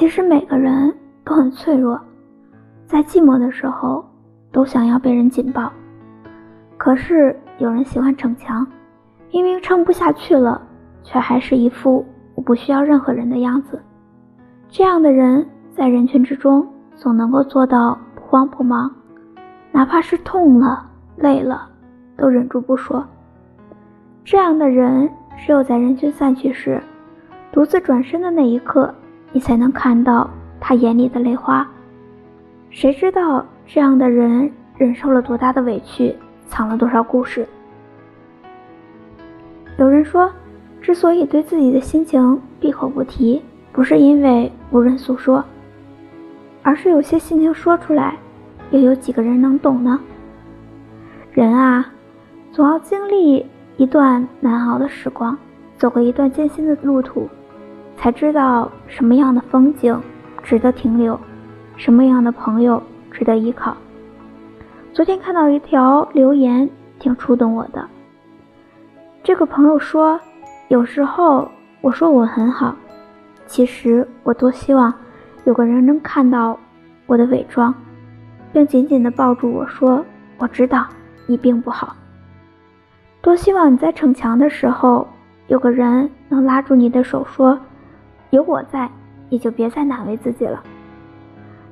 其实每个人都很脆弱，在寂寞的时候都想要被人紧抱。可是有人喜欢逞强，明明撑不下去了，却还是一副我不需要任何人的样子。这样的人在人群之中总能够做到不慌不忙，哪怕是痛了、累了，都忍住不说。这样的人只有在人群散去时，独自转身的那一刻。你才能看到他眼里的泪花。谁知道这样的人忍受了多大的委屈，藏了多少故事？有人说，之所以对自己的心情闭口不提，不是因为无人诉说，而是有些心情说出来，又有几个人能懂呢？人啊，总要经历一段难熬的时光，走过一段艰辛的路途。才知道什么样的风景值得停留，什么样的朋友值得依靠。昨天看到一条留言，挺触动我的。这个朋友说：“有时候我说我很好，其实我多希望有个人能看到我的伪装，并紧紧地抱住我说：我知道你并不好。多希望你在逞强的时候，有个人能拉住你的手说。”有我在，你就别再难为自己了。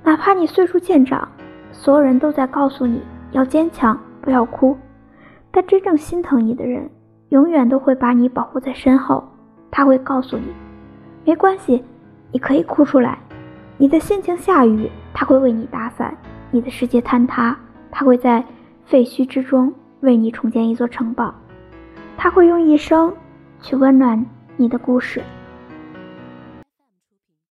哪怕你岁数渐长，所有人都在告诉你要坚强，不要哭，但真正心疼你的人，永远都会把你保护在身后。他会告诉你，没关系，你可以哭出来。你的心情下雨，他会为你打伞；你的世界坍塌，他会在废墟之中为你重建一座城堡。他会用一生去温暖你的故事。